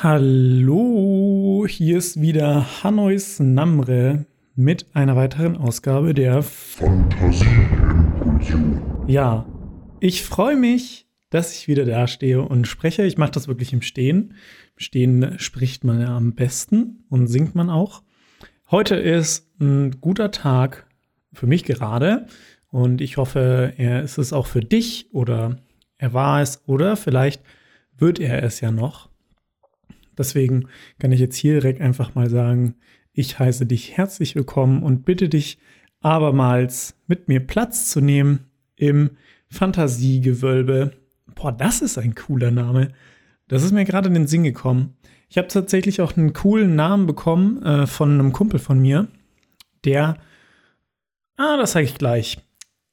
Hallo, hier ist wieder Hanois Namre mit einer weiteren Ausgabe der Fantasieimpulsion. Ja, ich freue mich, dass ich wieder da stehe und spreche. Ich mache das wirklich im Stehen. Im Stehen spricht man ja am besten und singt man auch. Heute ist ein guter Tag für mich gerade und ich hoffe, er ist es auch für dich oder er war es oder vielleicht wird er es ja noch. Deswegen kann ich jetzt hier direkt einfach mal sagen, ich heiße dich herzlich willkommen und bitte dich abermals mit mir Platz zu nehmen im Fantasiegewölbe. Boah, das ist ein cooler Name. Das ist mir gerade in den Sinn gekommen. Ich habe tatsächlich auch einen coolen Namen bekommen äh, von einem Kumpel von mir, der. Ah, das sage ich gleich.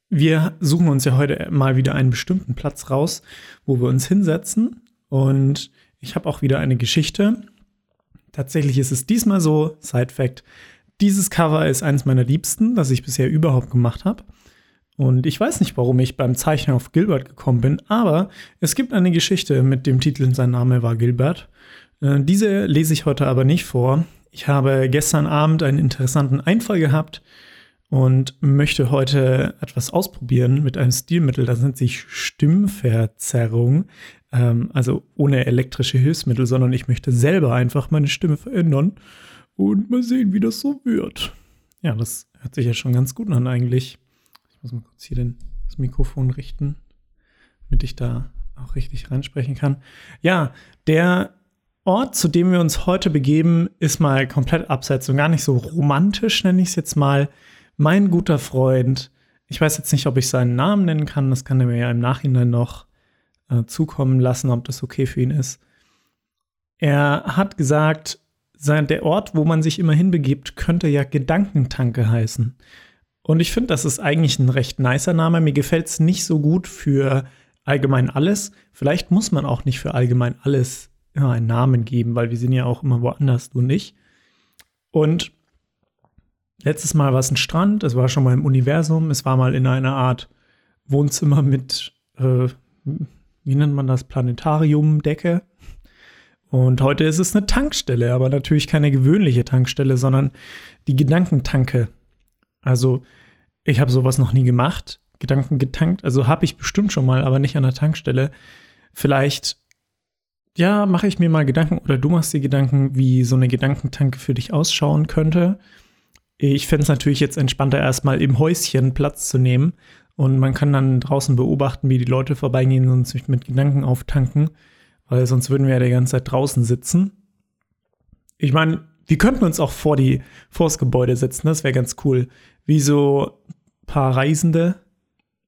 Wir suchen uns ja heute mal wieder einen bestimmten Platz raus, wo wir uns hinsetzen. Und ich habe auch wieder eine Geschichte Tatsächlich ist es diesmal so, Side Fact, dieses Cover ist eines meiner liebsten, das ich bisher überhaupt gemacht habe. Und ich weiß nicht, warum ich beim Zeichnen auf Gilbert gekommen bin, aber es gibt eine Geschichte mit dem Titel Sein Name war Gilbert. Äh, diese lese ich heute aber nicht vor. Ich habe gestern Abend einen interessanten Einfall gehabt und möchte heute etwas ausprobieren mit einem Stilmittel, das nennt sich Stimmverzerrung. Ähm, also ohne elektrische Hilfsmittel, sondern ich möchte selber einfach meine Stimme verändern und mal sehen, wie das so wird. Ja, das hört sich ja schon ganz gut an eigentlich. Ich muss mal kurz hier den, das Mikrofon richten, damit ich da auch richtig reinsprechen kann. Ja, der Ort, zu dem wir uns heute begeben, ist mal komplett abseits und gar nicht so romantisch, nenne ich es jetzt mal. Mein guter Freund, ich weiß jetzt nicht, ob ich seinen Namen nennen kann, das kann er mir ja im Nachhinein noch äh, zukommen lassen, ob das okay für ihn ist. Er hat gesagt, der Ort, wo man sich immer hinbegibt, könnte ja Gedankentanke heißen. Und ich finde, das ist eigentlich ein recht nicer Name. Mir gefällt es nicht so gut für allgemein alles. Vielleicht muss man auch nicht für allgemein alles immer einen Namen geben, weil wir sind ja auch immer woanders, du nicht. Und letztes Mal war es ein Strand, es war schon mal im Universum, es war mal in einer Art Wohnzimmer mit äh, wie nennt man das, Planetariumdecke. Und heute ist es eine Tankstelle, aber natürlich keine gewöhnliche Tankstelle, sondern die Gedankentanke. Also ich habe sowas noch nie gemacht, Gedanken getankt. Also habe ich bestimmt schon mal, aber nicht an der Tankstelle. Vielleicht, ja, mache ich mir mal Gedanken oder du machst dir Gedanken, wie so eine Gedankentanke für dich ausschauen könnte. Ich fände es natürlich jetzt entspannter, erstmal im Häuschen Platz zu nehmen und man kann dann draußen beobachten, wie die Leute vorbeigehen und sich mit Gedanken auftanken, weil sonst würden wir ja die ganze Zeit draußen sitzen. Ich meine, wir könnten uns auch vor die vors Gebäude setzen, das wäre ganz cool. Wie so ein paar Reisende,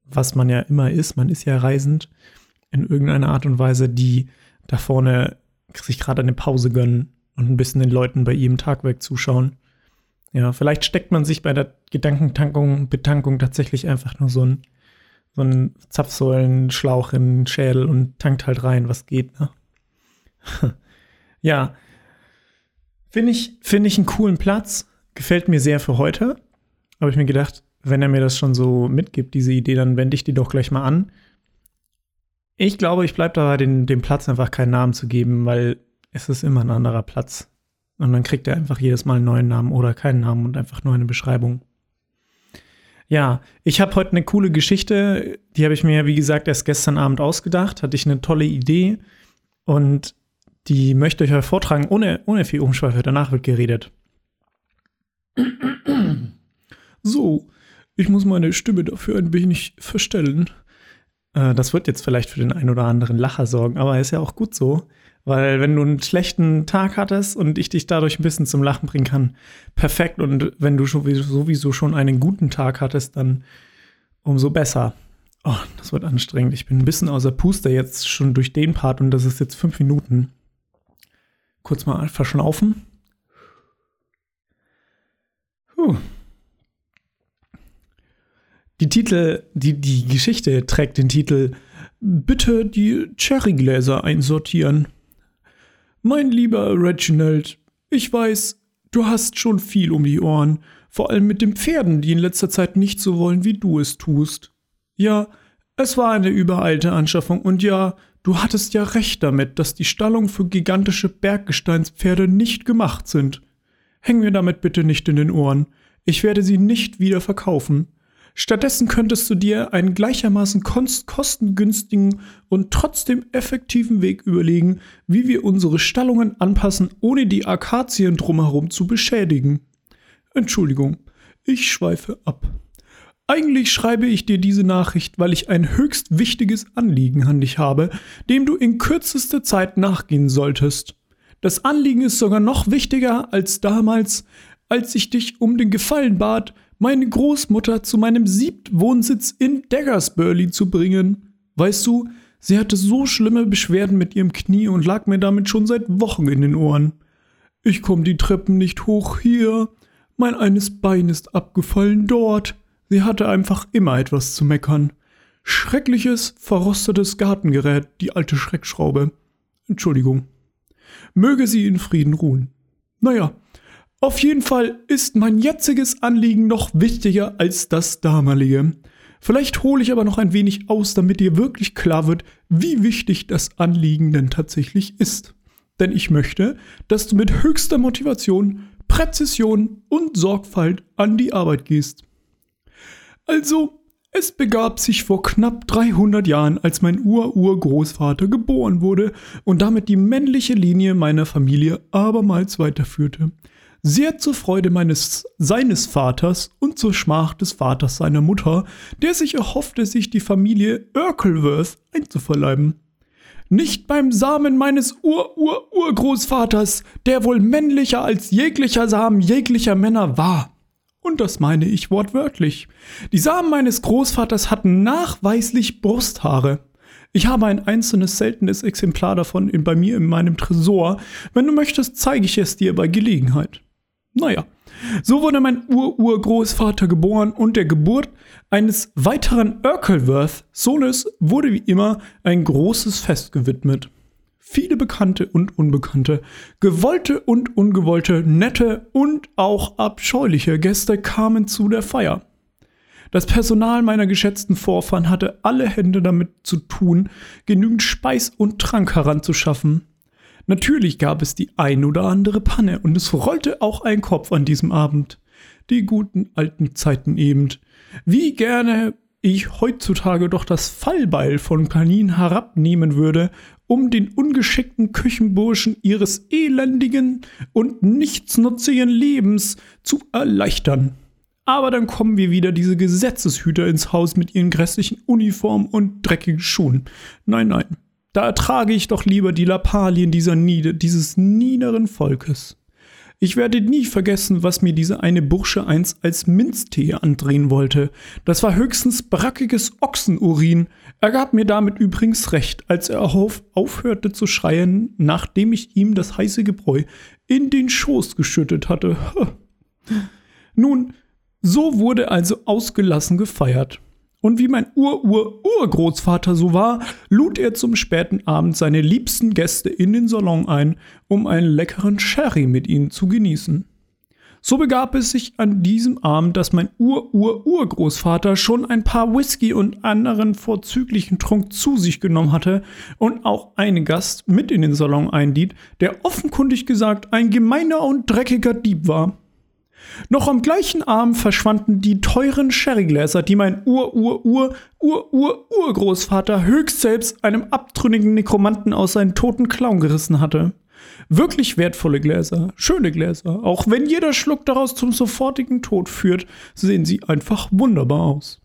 was man ja immer ist, man ist ja reisend in irgendeiner Art und Weise, die da vorne sich gerade eine Pause gönnen und ein bisschen den Leuten bei ihrem Tagwerk zuschauen. Ja, vielleicht steckt man sich bei der Gedankentankung, Betankung tatsächlich einfach nur so einen, so einen Zapfsäulenschlauch in den Schädel und tankt halt rein, was geht, ne? ja. Finde ich, finde ich einen coolen Platz. Gefällt mir sehr für heute. Habe ich mir gedacht, wenn er mir das schon so mitgibt, diese Idee, dann wende ich die doch gleich mal an. Ich glaube, ich bleibe dabei, den, dem Platz einfach keinen Namen zu geben, weil es ist immer ein anderer Platz. Und dann kriegt er einfach jedes Mal einen neuen Namen oder keinen Namen und einfach nur eine Beschreibung. Ja, ich habe heute eine coole Geschichte, die habe ich mir, wie gesagt, erst gestern Abend ausgedacht, hatte ich eine tolle Idee und die möchte ich euch vortragen, ohne, ohne viel Umschweife, danach wird geredet. So, ich muss meine Stimme dafür ein wenig verstellen. Äh, das wird jetzt vielleicht für den einen oder anderen Lacher sorgen, aber ist ja auch gut so. Weil wenn du einen schlechten Tag hattest und ich dich dadurch ein bisschen zum Lachen bringen kann, perfekt. Und wenn du sowieso schon einen guten Tag hattest, dann umso besser. Oh, das wird anstrengend. Ich bin ein bisschen außer Puste jetzt schon durch den Part und das ist jetzt fünf Minuten. Kurz mal verschnaufen. Puh. Die Titel, die, die Geschichte trägt den Titel Bitte die Cherrygläser einsortieren. Mein lieber Reginald, ich weiß, du hast schon viel um die Ohren, vor allem mit den Pferden, die in letzter Zeit nicht so wollen, wie du es tust. Ja, es war eine übereilte Anschaffung und ja, du hattest ja recht damit, dass die Stallung für gigantische Berggesteinspferde nicht gemacht sind. Häng mir damit bitte nicht in den Ohren. Ich werde sie nicht wieder verkaufen. Stattdessen könntest du dir einen gleichermaßen kostengünstigen und trotzdem effektiven Weg überlegen, wie wir unsere Stallungen anpassen, ohne die Akazien drumherum zu beschädigen. Entschuldigung, ich schweife ab. Eigentlich schreibe ich dir diese Nachricht, weil ich ein höchst wichtiges Anliegen an dich habe, dem du in kürzester Zeit nachgehen solltest. Das Anliegen ist sogar noch wichtiger als damals, als ich dich um den Gefallen bat, meine Großmutter zu meinem Siebtwohnsitz in Daggersburley zu bringen. Weißt du, sie hatte so schlimme Beschwerden mit ihrem Knie und lag mir damit schon seit Wochen in den Ohren. Ich komm die Treppen nicht hoch hier. Mein eines Bein ist abgefallen dort. Sie hatte einfach immer etwas zu meckern. Schreckliches, verrostetes Gartengerät, die alte Schreckschraube. Entschuldigung. Möge sie in Frieden ruhen. Naja, auf jeden Fall ist mein jetziges Anliegen noch wichtiger als das damalige. Vielleicht hole ich aber noch ein wenig aus, damit dir wirklich klar wird, wie wichtig das Anliegen denn tatsächlich ist. Denn ich möchte, dass du mit höchster Motivation, Präzision und Sorgfalt an die Arbeit gehst. Also, es begab sich vor knapp 300 Jahren, als mein Ur-Urgroßvater geboren wurde und damit die männliche Linie meiner Familie abermals weiterführte sehr zur Freude meines seines Vaters und zur Schmach des Vaters seiner Mutter, der sich erhoffte, sich die Familie Urkelworth einzuverleiben. Nicht beim Samen meines Ur-Ur-Urgroßvaters, der wohl männlicher als jeglicher Samen jeglicher Männer war. Und das meine ich wortwörtlich. Die Samen meines Großvaters hatten nachweislich Brusthaare. Ich habe ein einzelnes seltenes Exemplar davon in, bei mir in meinem Tresor. Wenn du möchtest, zeige ich es dir bei Gelegenheit. Naja, so wurde mein Ur-Urgroßvater geboren und der Geburt eines weiteren Urkelworth-Sohnes wurde wie immer ein großes Fest gewidmet. Viele bekannte und unbekannte, gewollte und ungewollte, nette und auch abscheuliche Gäste kamen zu der Feier. Das Personal meiner geschätzten Vorfahren hatte alle Hände damit zu tun, genügend Speis und Trank heranzuschaffen. Natürlich gab es die ein oder andere Panne und es rollte auch ein Kopf an diesem Abend. Die guten alten Zeiten eben. Wie gerne ich heutzutage doch das Fallbeil von Kanin herabnehmen würde, um den ungeschickten Küchenburschen ihres elendigen und nichtsnutzigen Lebens zu erleichtern. Aber dann kommen wir wieder diese Gesetzeshüter ins Haus mit ihren grässlichen Uniformen und dreckigen Schuhen. Nein, nein. Da ertrage ich doch lieber die Lappalien dieser Niede, dieses niederen Volkes. Ich werde nie vergessen, was mir diese eine Bursche einst als Minztee andrehen wollte. Das war höchstens brackiges Ochsenurin. Er gab mir damit übrigens recht, als er auf, aufhörte zu schreien, nachdem ich ihm das heiße Gebräu in den Schoß geschüttet hatte. Nun, so wurde also ausgelassen gefeiert. Und wie mein Ur-Ur-Urgroßvater so war, lud er zum späten Abend seine liebsten Gäste in den Salon ein, um einen leckeren Sherry mit ihnen zu genießen. So begab es sich an diesem Abend, dass mein Ur-Ur-Urgroßvater schon ein paar Whisky und anderen vorzüglichen Trunk zu sich genommen hatte und auch einen Gast mit in den Salon einlied, der offenkundig gesagt ein gemeiner und dreckiger Dieb war. Noch am gleichen Abend verschwanden die teuren Sherrygläser, die mein Ur-Ur-Ur-Ur-Ur-Urgroßvater höchst selbst einem abtrünnigen Nekromanten aus seinen toten Klauen gerissen hatte. Wirklich wertvolle Gläser, schöne Gläser. Auch wenn jeder Schluck daraus zum sofortigen Tod führt, sehen sie einfach wunderbar aus.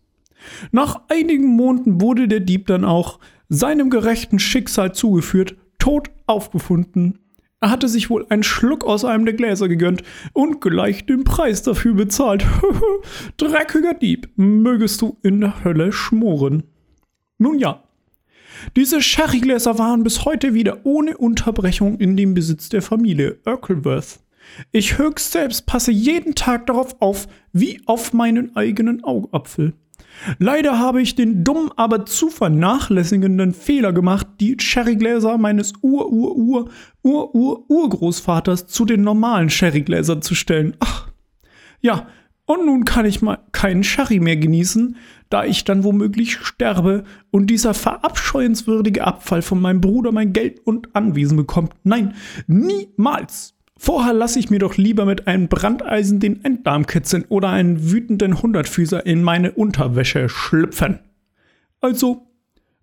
Nach einigen Monaten wurde der Dieb dann auch seinem gerechten Schicksal zugeführt, tot aufgefunden er hatte sich wohl einen Schluck aus einem der Gläser gegönnt und gleich den Preis dafür bezahlt. Dreckiger Dieb, mögest du in der Hölle schmoren. Nun ja, diese Sherrygläser waren bis heute wieder ohne Unterbrechung in dem Besitz der Familie Urkelworth. Ich höchst selbst passe jeden Tag darauf auf, wie auf meinen eigenen Augapfel. Leider habe ich den dummen, aber zu vernachlässigenden Fehler gemacht, die Sherrygläser meines Ur-Ur-Ur-Ur-Ur-Urgroßvaters zu den normalen Sherrygläsern zu stellen. Ach, ja, Und nun kann ich mal keinen Sherry mehr genießen, da ich dann womöglich sterbe und dieser verabscheuenswürdige Abfall von meinem Bruder mein Geld und Anwesen bekommt. Nein, niemals! Vorher lasse ich mir doch lieber mit einem Brandeisen den Enddarm kitzeln oder einen wütenden Hundertfüßer in meine Unterwäsche schlüpfen. Also,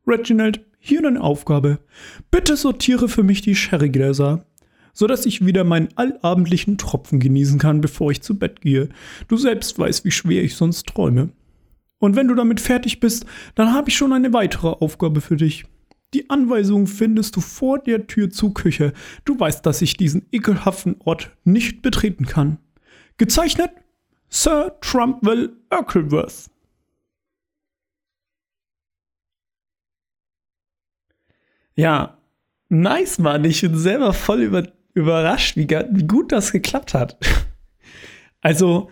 Reginald, hier deine Aufgabe. Bitte sortiere für mich die Sherrygläser, sodass ich wieder meinen allabendlichen Tropfen genießen kann, bevor ich zu Bett gehe. Du selbst weißt, wie schwer ich sonst träume. Und wenn du damit fertig bist, dann habe ich schon eine weitere Aufgabe für dich. Die Anweisung findest du vor der Tür zur Küche. Du weißt, dass ich diesen ekelhaften Ort nicht betreten kann. Gezeichnet Sir Trumpwell Urkelworth. Ja, nice, Mann. Ich bin selber voll über, überrascht, wie, wie gut das geklappt hat. Also,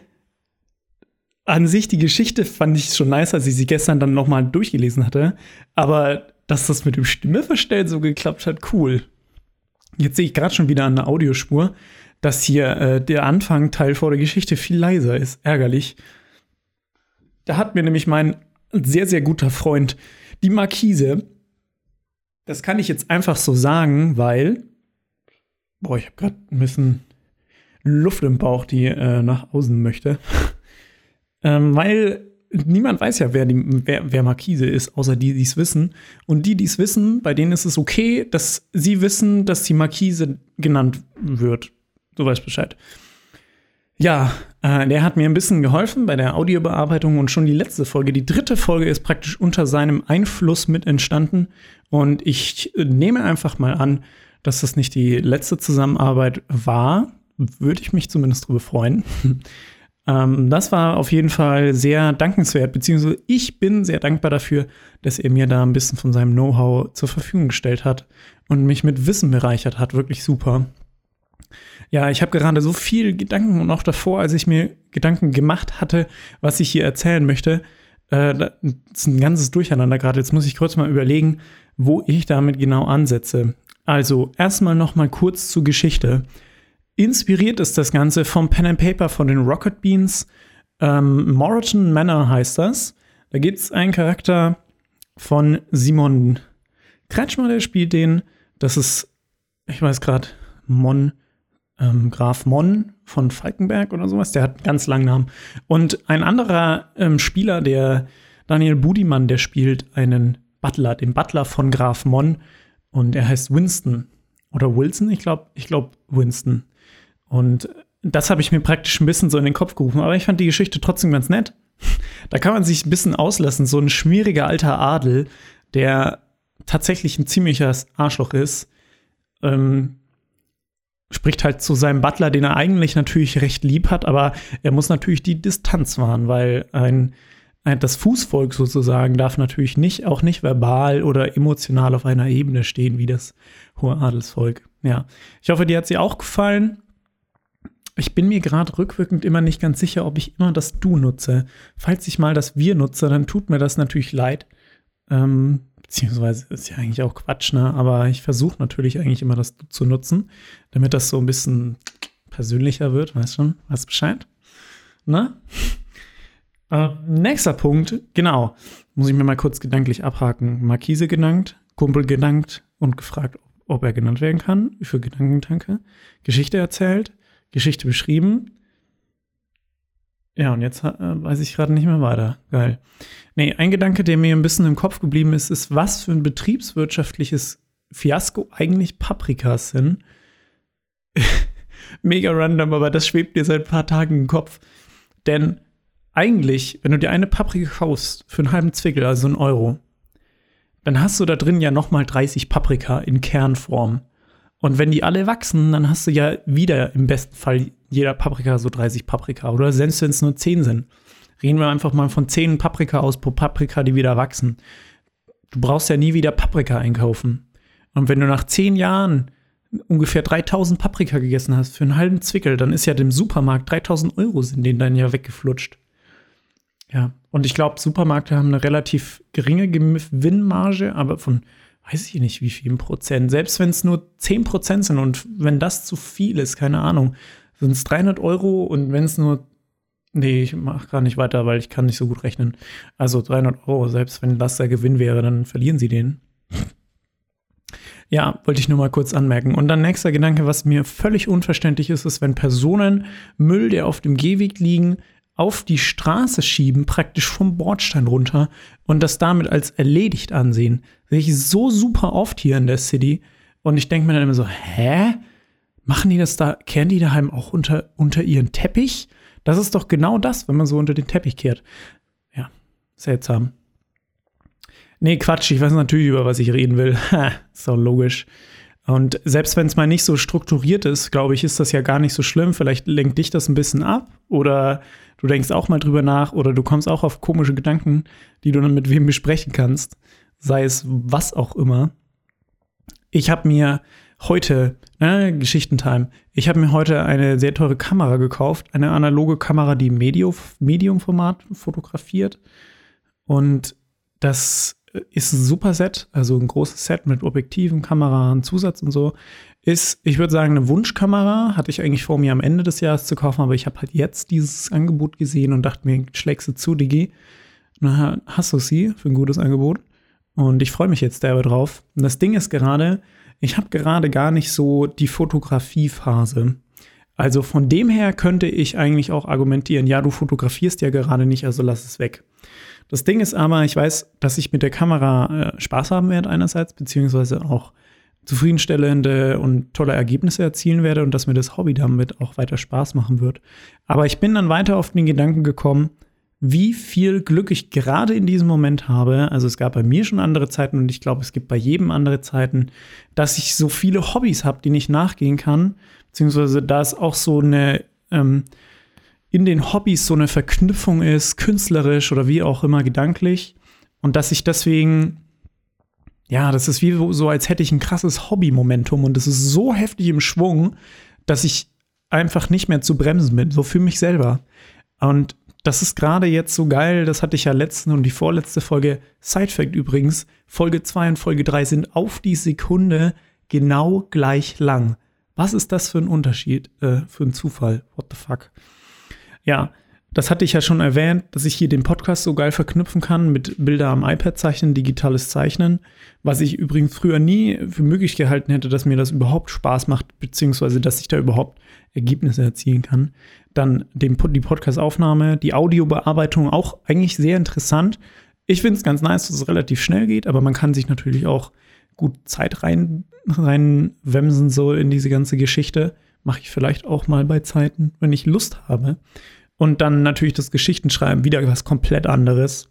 an sich die Geschichte fand ich schon nice, als ich sie gestern dann nochmal durchgelesen hatte. Aber dass das mit dem Stimmeverstellen so geklappt hat, cool. Jetzt sehe ich gerade schon wieder an der Audiospur, dass hier äh, der Anfang-Teil vor der Geschichte viel leiser ist. Ärgerlich. Da hat mir nämlich mein sehr, sehr guter Freund die Markise. Das kann ich jetzt einfach so sagen, weil. Boah, ich habe gerade ein bisschen Luft im Bauch, die äh, nach außen möchte. ähm, weil niemand weiß ja, wer, die, wer, wer Markise ist, außer die, die es wissen. Und die, die es wissen, bei denen ist es okay, dass sie wissen, dass die Markise genannt wird. Du weißt Bescheid. Ja, äh, der hat mir ein bisschen geholfen bei der Audiobearbeitung und schon die letzte Folge, die dritte Folge ist praktisch unter seinem Einfluss mit entstanden. Und ich äh, nehme einfach mal an, dass das nicht die letzte Zusammenarbeit war. Würde ich mich zumindest darüber freuen. Ähm, das war auf jeden Fall sehr dankenswert, beziehungsweise ich bin sehr dankbar dafür, dass er mir da ein bisschen von seinem Know-how zur Verfügung gestellt hat und mich mit Wissen bereichert hat. Wirklich super. Ja, ich habe gerade so viel Gedanken und auch davor, als ich mir Gedanken gemacht hatte, was ich hier erzählen möchte, äh, das ist ein ganzes Durcheinander gerade. Jetzt muss ich kurz mal überlegen, wo ich damit genau ansetze. Also erstmal noch mal kurz zur Geschichte. Inspiriert ist das Ganze vom Pen and Paper von den Rocket Beans. Ähm, Moreton Manor heißt das. Da gibt es einen Charakter von Simon Kretschmer, der spielt den. Das ist, ich weiß gerade, Mon, ähm, Graf Mon von Falkenberg oder sowas. Der hat einen ganz langen Namen. Und ein anderer ähm, Spieler, der Daniel Budimann, der spielt einen Butler, den Butler von Graf Mon. Und er heißt Winston. Oder Wilson, ich glaube, ich glaube Winston. Und das habe ich mir praktisch ein bisschen so in den Kopf gerufen. Aber ich fand die Geschichte trotzdem ganz nett. Da kann man sich ein bisschen auslassen. So ein schmieriger alter Adel, der tatsächlich ein ziemliches Arschloch ist, ähm, spricht halt zu seinem Butler, den er eigentlich natürlich recht lieb hat, aber er muss natürlich die Distanz wahren, weil ein, ein das Fußvolk sozusagen darf natürlich nicht, auch nicht verbal oder emotional auf einer Ebene stehen wie das hohe Adelsvolk. Ja, ich hoffe, dir hat sie auch gefallen. Ich bin mir gerade rückwirkend immer nicht ganz sicher, ob ich immer das Du nutze. Falls ich mal das Wir nutze, dann tut mir das natürlich leid. Ähm, beziehungsweise ist ja eigentlich auch Quatsch, ne? Aber ich versuche natürlich eigentlich immer das Du zu nutzen, damit das so ein bisschen persönlicher wird, weißt schon? Weißt Bescheid? Na? Äh, nächster Punkt, genau. Muss ich mir mal kurz gedanklich abhaken. Markise gedankt, Kumpel gedankt und gefragt, ob er genannt werden kann. Für Gedankentanke. Geschichte erzählt. Geschichte beschrieben. Ja, und jetzt äh, weiß ich gerade nicht mehr weiter. Geil. Nee, ein Gedanke, der mir ein bisschen im Kopf geblieben ist, ist, was für ein betriebswirtschaftliches Fiasko eigentlich Paprikas sind. Mega random, aber das schwebt mir seit ein paar Tagen im Kopf. Denn eigentlich, wenn du dir eine Paprika kaufst für einen halben Zwickel, also einen Euro, dann hast du da drin ja nochmal 30 Paprika in Kernform. Und wenn die alle wachsen, dann hast du ja wieder im besten Fall jeder Paprika so 30 Paprika. Oder selbst wenn es nur 10 sind. Reden wir einfach mal von 10 Paprika aus pro Paprika, die wieder wachsen. Du brauchst ja nie wieder Paprika einkaufen. Und wenn du nach 10 Jahren ungefähr 3000 Paprika gegessen hast für einen halben Zwickel, dann ist ja dem Supermarkt 3000 Euro sind denen dann ja weggeflutscht. Ja, und ich glaube, Supermärkte haben eine relativ geringe Gewinnmarge, aber von weiß ich nicht, wie viel Prozent. Selbst wenn es nur 10 Prozent sind und wenn das zu viel ist, keine Ahnung, sind es 300 Euro und wenn es nur Nee, ich mache gar nicht weiter, weil ich kann nicht so gut rechnen. Also 300 Euro, selbst wenn das der Gewinn wäre, dann verlieren sie den. Ja, wollte ich nur mal kurz anmerken. Und dann nächster Gedanke, was mir völlig unverständlich ist, ist, wenn Personen Müll, der auf dem Gehweg liegen, auf die Straße schieben, praktisch vom Bordstein runter und das damit als erledigt ansehen. Sehe ich so super oft hier in der City. Und ich denke mir dann immer so, hä? Machen die das da, kehren die daheim auch unter, unter ihren Teppich? Das ist doch genau das, wenn man so unter den Teppich kehrt. Ja, seltsam. Nee, Quatsch, ich weiß natürlich, über was ich reden will. ist doch logisch. Und selbst wenn es mal nicht so strukturiert ist, glaube ich, ist das ja gar nicht so schlimm. Vielleicht lenkt dich das ein bisschen ab oder du denkst auch mal drüber nach oder du kommst auch auf komische Gedanken, die du dann mit wem besprechen kannst. Sei es was auch immer. Ich habe mir heute, äh, Geschichtentime, ich habe mir heute eine sehr teure Kamera gekauft. Eine analoge Kamera, die Medium-Format fotografiert. Und das ist ein super Set, also ein großes Set mit Objektiven, Kamera, Zusatz und so. Ist, ich würde sagen, eine Wunschkamera. Hatte ich eigentlich vor, mir am Ende des Jahres zu kaufen, aber ich habe halt jetzt dieses Angebot gesehen und dachte mir, schlägst du zu, Digi. Na, hast du sie für ein gutes Angebot. Und ich freue mich jetzt derbe drauf. Und das Ding ist gerade, ich habe gerade gar nicht so die Fotografiephase. Also von dem her könnte ich eigentlich auch argumentieren, ja, du fotografierst ja gerade nicht, also lass es weg. Das Ding ist aber, ich weiß, dass ich mit der Kamera äh, Spaß haben werde einerseits, beziehungsweise auch zufriedenstellende und tolle Ergebnisse erzielen werde und dass mir das Hobby damit auch weiter Spaß machen wird. Aber ich bin dann weiter auf den Gedanken gekommen, wie viel Glück ich gerade in diesem Moment habe. Also es gab bei mir schon andere Zeiten und ich glaube, es gibt bei jedem andere Zeiten, dass ich so viele Hobbys habe, die ich nachgehen kann, beziehungsweise da es auch so eine ähm, in den Hobbys so eine Verknüpfung ist, künstlerisch oder wie auch immer gedanklich. Und dass ich deswegen, ja, das ist wie so, als hätte ich ein krasses Hobby-Momentum und es ist so heftig im Schwung, dass ich einfach nicht mehr zu bremsen bin, so für mich selber. Und das ist gerade jetzt so geil, das hatte ich ja letzten und die vorletzte Folge, Sidefact übrigens, Folge 2 und Folge 3 sind auf die Sekunde genau gleich lang. Was ist das für ein Unterschied, äh, für ein Zufall? What the fuck? Ja, das hatte ich ja schon erwähnt, dass ich hier den Podcast so geil verknüpfen kann mit Bilder am iPad zeichnen, digitales Zeichnen, was ich übrigens früher nie für möglich gehalten hätte, dass mir das überhaupt Spaß macht, beziehungsweise dass ich da überhaupt Ergebnisse erzielen kann. Dann den, die Podcast-Aufnahme, die Audiobearbeitung auch eigentlich sehr interessant. Ich finde es ganz nice, dass es relativ schnell geht, aber man kann sich natürlich auch gut Zeit rein, reinwemsen, so in diese ganze Geschichte. Mache ich vielleicht auch mal bei Zeiten, wenn ich Lust habe. Und dann natürlich das Geschichtenschreiben, wieder was komplett anderes.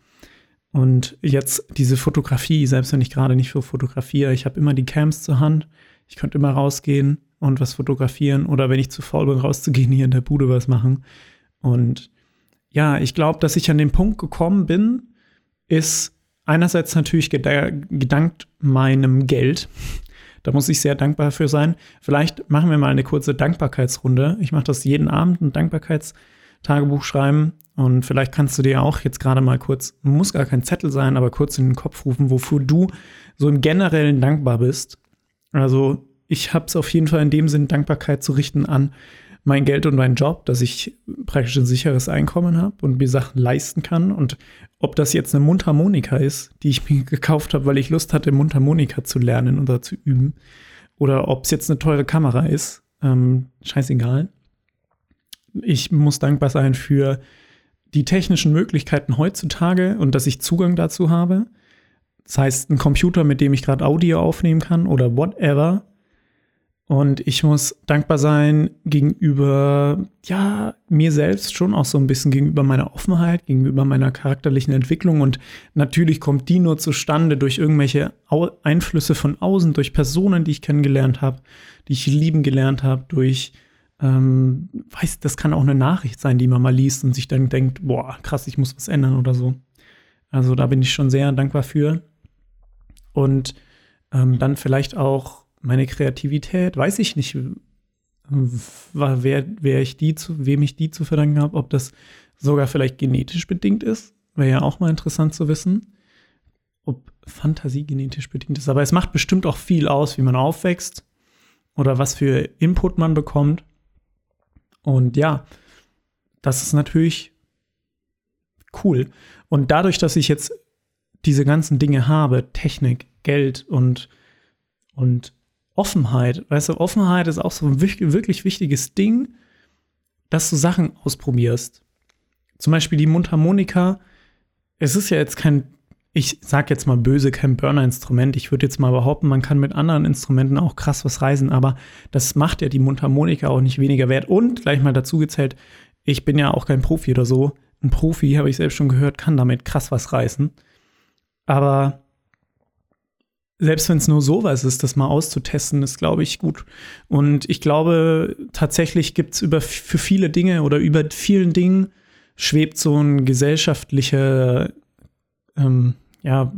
Und jetzt diese Fotografie, selbst wenn ich gerade nicht so fotografiere, ich habe immer die Cams zur Hand. Ich könnte immer rausgehen und was fotografieren oder wenn ich zu faul bin, rauszugehen, hier in der Bude was machen. Und ja, ich glaube, dass ich an den Punkt gekommen bin, ist einerseits natürlich gedankt meinem Geld. Da muss ich sehr dankbar für sein. Vielleicht machen wir mal eine kurze Dankbarkeitsrunde. Ich mache das jeden Abend, ein Dankbarkeits- Tagebuch schreiben. Und vielleicht kannst du dir auch jetzt gerade mal kurz, muss gar kein Zettel sein, aber kurz in den Kopf rufen, wofür du so im Generellen dankbar bist. Also ich habe es auf jeden Fall in dem Sinn, Dankbarkeit zu richten an mein Geld und meinen Job, dass ich praktisch ein sicheres Einkommen habe und mir Sachen leisten kann. Und ob das jetzt eine Mundharmonika ist, die ich mir gekauft habe, weil ich Lust hatte, Mundharmonika zu lernen oder zu üben, oder ob es jetzt eine teure Kamera ist, ähm, scheißegal ich muss dankbar sein für die technischen Möglichkeiten heutzutage und dass ich Zugang dazu habe. Das heißt, ein Computer, mit dem ich gerade Audio aufnehmen kann oder whatever. Und ich muss dankbar sein gegenüber, ja, mir selbst schon auch so ein bisschen gegenüber meiner Offenheit, gegenüber meiner charakterlichen Entwicklung. Und natürlich kommt die nur zustande durch irgendwelche Einflüsse von außen, durch Personen, die ich kennengelernt habe, die ich lieben gelernt habe, durch ähm, weiß, das kann auch eine Nachricht sein, die man mal liest und sich dann denkt, boah, krass, ich muss was ändern oder so. Also da bin ich schon sehr dankbar für. Und ähm, dann vielleicht auch meine Kreativität, weiß ich nicht, wer, wer ich die zu, wem ich die zu verdanken habe, ob das sogar vielleicht genetisch bedingt ist. Wäre ja auch mal interessant zu wissen, ob Fantasie genetisch bedingt ist. Aber es macht bestimmt auch viel aus, wie man aufwächst oder was für Input man bekommt. Und ja, das ist natürlich cool. Und dadurch, dass ich jetzt diese ganzen Dinge habe, Technik, Geld und, und Offenheit, weißt du, Offenheit ist auch so ein wirklich wichtiges Ding, dass du Sachen ausprobierst. Zum Beispiel die Mundharmonika. Es ist ja jetzt kein, ich sag jetzt mal böse, kein Burner-Instrument. Ich würde jetzt mal behaupten, man kann mit anderen Instrumenten auch krass was reisen, aber das macht ja die Mundharmonika auch nicht weniger wert. Und gleich mal dazu gezählt, ich bin ja auch kein Profi oder so. Ein Profi, habe ich selbst schon gehört, kann damit krass was reißen. Aber selbst wenn es nur sowas ist, das mal auszutesten, ist, glaube ich, gut. Und ich glaube, tatsächlich gibt es für viele Dinge oder über vielen Dingen schwebt so ein gesellschaftlicher, ähm, ja,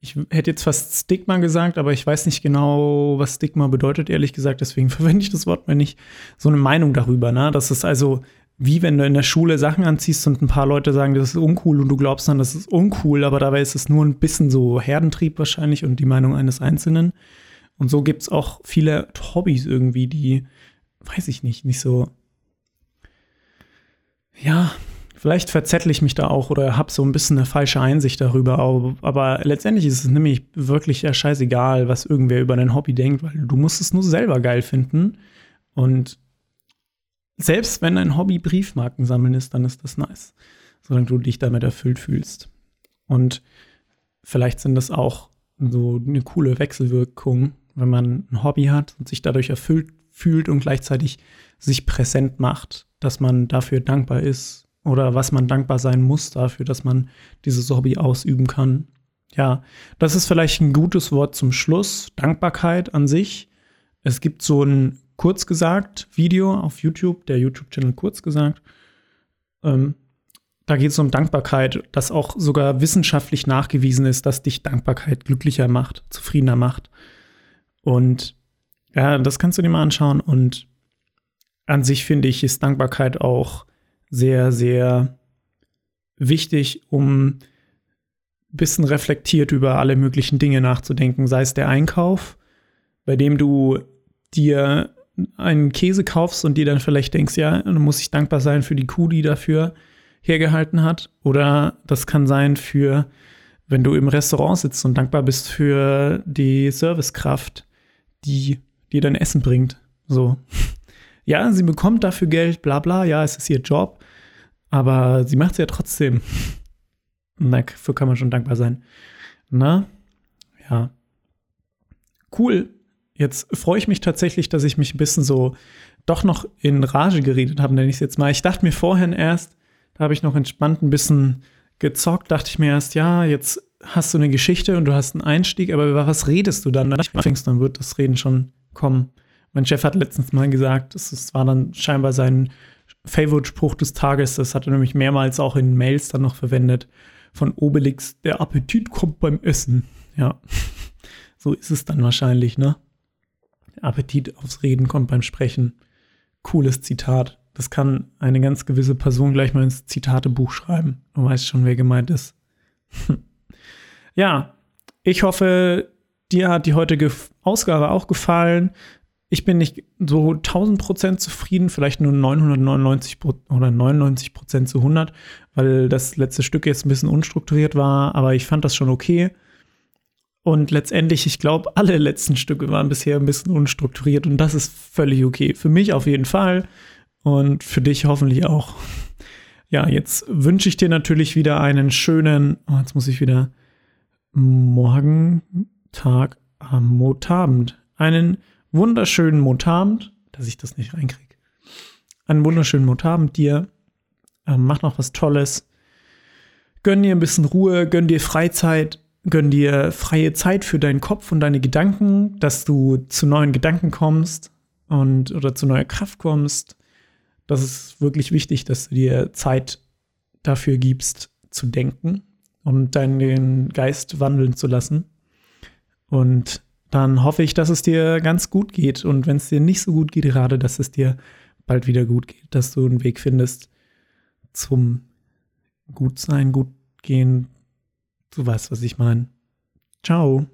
ich hätte jetzt fast Stigma gesagt, aber ich weiß nicht genau, was Stigma bedeutet, ehrlich gesagt. Deswegen verwende ich das Wort mal nicht. So eine Meinung darüber, ne? Dass es also wie wenn du in der Schule Sachen anziehst und ein paar Leute sagen, das ist uncool und du glaubst dann, das ist uncool, aber dabei ist es nur ein bisschen so Herdentrieb wahrscheinlich und die Meinung eines Einzelnen. Und so gibt es auch viele Hobbys irgendwie, die, weiß ich nicht, nicht so. Ja, vielleicht verzettel ich mich da auch oder habe so ein bisschen eine falsche Einsicht darüber. Aber, aber letztendlich ist es nämlich wirklich ja scheißegal, was irgendwer über dein Hobby denkt, weil du musst es nur selber geil finden. Und selbst wenn ein Hobby Briefmarken sammeln ist, dann ist das nice, solange du dich damit erfüllt fühlst. Und vielleicht sind das auch so eine coole Wechselwirkung, wenn man ein Hobby hat und sich dadurch erfüllt fühlt und gleichzeitig sich präsent macht, dass man dafür dankbar ist oder was man dankbar sein muss dafür, dass man dieses Hobby ausüben kann. Ja, das ist vielleicht ein gutes Wort zum Schluss. Dankbarkeit an sich. Es gibt so ein kurz gesagt Video auf YouTube, der YouTube-Channel kurz gesagt. Ähm, da geht es um Dankbarkeit, dass auch sogar wissenschaftlich nachgewiesen ist, dass dich Dankbarkeit glücklicher macht, zufriedener macht. Und ja, das kannst du dir mal anschauen. Und an sich finde ich, ist Dankbarkeit auch sehr, sehr wichtig, um ein bisschen reflektiert über alle möglichen Dinge nachzudenken. Sei es der Einkauf, bei dem du dir einen Käse kaufst und dir dann vielleicht denkst, ja, dann muss ich dankbar sein für die Kuh, die dafür hergehalten hat. Oder das kann sein für, wenn du im Restaurant sitzt und dankbar bist für die Servicekraft, die dir dein Essen bringt. So. Ja, sie bekommt dafür Geld, bla bla, ja, es ist ihr Job, aber sie macht es ja trotzdem. Und dafür kann man schon dankbar sein. Na, ja. Cool. Jetzt freue ich mich tatsächlich, dass ich mich ein bisschen so doch noch in Rage geredet habe, nenne ich es jetzt mal. Ich dachte mir vorhin erst, da habe ich noch entspannt ein bisschen gezockt, dachte ich mir erst, ja, jetzt hast du eine Geschichte und du hast einen Einstieg, aber über was redest du dann? Dann fängst, dann wird das Reden schon kommen. Mein Chef hat letztens mal gesagt, das war dann scheinbar sein Favorite-Spruch des Tages, das hat er nämlich mehrmals auch in Mails dann noch verwendet, von Obelix, der Appetit kommt beim Essen. Ja, so ist es dann wahrscheinlich, ne? Appetit aufs Reden kommt beim Sprechen. Cooles Zitat. Das kann eine ganz gewisse Person gleich mal ins Zitatebuch schreiben. Du weißt schon, wer gemeint ist. ja, ich hoffe, dir hat die heutige Ausgabe auch gefallen. Ich bin nicht so 1000% zufrieden, vielleicht nur 999 oder 99 zu 100, weil das letzte Stück jetzt ein bisschen unstrukturiert war, aber ich fand das schon okay. Und letztendlich, ich glaube, alle letzten Stücke waren bisher ein bisschen unstrukturiert und das ist völlig okay. Für mich auf jeden Fall und für dich hoffentlich auch. Ja, jetzt wünsche ich dir natürlich wieder einen schönen, oh, jetzt muss ich wieder Morgen, Tag, am Motabend. Einen wunderschönen Motabend, dass ich das nicht reinkriege. Einen wunderschönen Motabend dir. Ähm, mach noch was Tolles. Gönn dir ein bisschen Ruhe, gönn dir Freizeit Gönn dir freie Zeit für deinen Kopf und deine Gedanken, dass du zu neuen Gedanken kommst und oder zu neuer Kraft kommst. Das ist wirklich wichtig, dass du dir Zeit dafür gibst, zu denken und deinen Geist wandeln zu lassen. Und dann hoffe ich, dass es dir ganz gut geht. Und wenn es dir nicht so gut geht, gerade, dass es dir bald wieder gut geht, dass du einen Weg findest zum Gutsein, Gutgehen, Du weißt, was ich meine. Ciao.